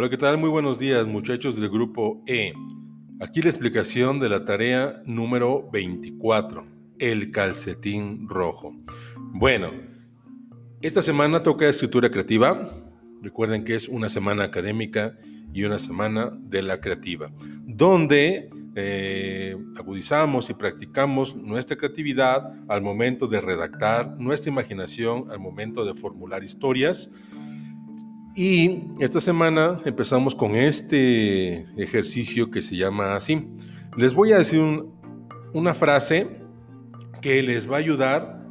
Hola, ¿qué tal? Muy buenos días, muchachos del grupo E. Aquí la explicación de la tarea número 24, el calcetín rojo. Bueno, esta semana toca escritura creativa. Recuerden que es una semana académica y una semana de la creativa, donde eh, agudizamos y practicamos nuestra creatividad al momento de redactar, nuestra imaginación al momento de formular historias. Y esta semana empezamos con este ejercicio que se llama así. Les voy a decir una frase que les va a ayudar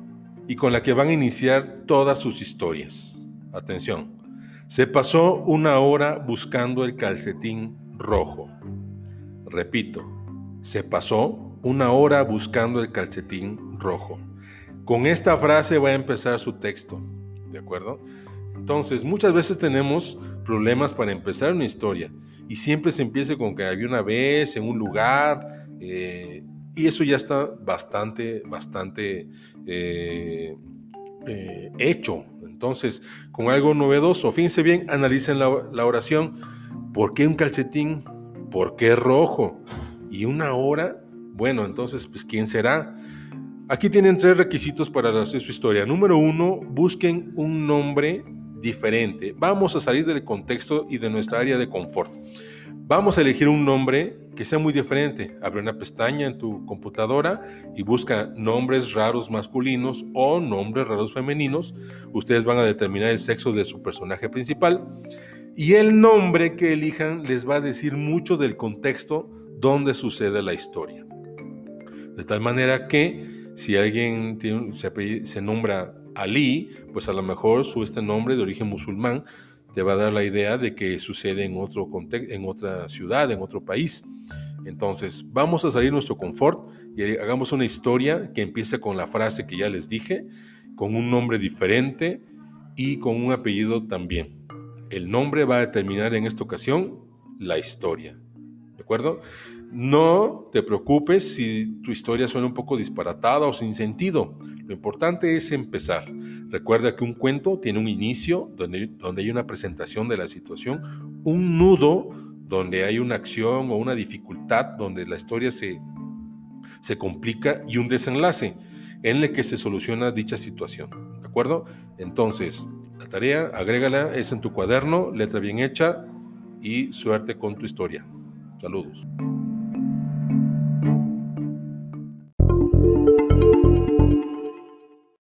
y con la que van a iniciar todas sus historias. Atención. Se pasó una hora buscando el calcetín rojo. Repito, se pasó una hora buscando el calcetín rojo. Con esta frase va a empezar su texto, ¿de acuerdo? Entonces, muchas veces tenemos problemas para empezar una historia y siempre se empieza con que había una vez en un lugar eh, y eso ya está bastante, bastante eh, eh, hecho. Entonces, con algo novedoso, fíjense bien, analicen la, la oración. ¿Por qué un calcetín? ¿Por qué rojo? y una hora, bueno, entonces, pues, ¿quién será? Aquí tienen tres requisitos para hacer su historia. Número uno, busquen un nombre diferente. Vamos a salir del contexto y de nuestra área de confort. Vamos a elegir un nombre que sea muy diferente. Abre una pestaña en tu computadora y busca nombres raros masculinos o nombres raros femeninos. Ustedes van a determinar el sexo de su personaje principal. Y el nombre que elijan les va a decir mucho del contexto dónde sucede la historia. De tal manera que si alguien se, nombra Ali, pues a lo mejor su este nombre de origen musulmán te va a dar la idea de que sucede en otro contexto, en otra ciudad, en otro país. Entonces, vamos a salir de nuestro confort y hagamos una historia que empiece con la frase que ya les dije, con un nombre diferente y con un apellido también. El nombre va a determinar en esta ocasión la historia. ¿De acuerdo? No te preocupes si tu historia suena un poco disparatada o sin sentido. Lo importante es empezar. Recuerda que un cuento tiene un inicio donde, donde hay una presentación de la situación, un nudo donde hay una acción o una dificultad donde la historia se, se complica y un desenlace en el que se soluciona dicha situación. ¿De acuerdo? Entonces, la tarea, agrégala, es en tu cuaderno, letra bien hecha y suerte con tu historia. Saludos.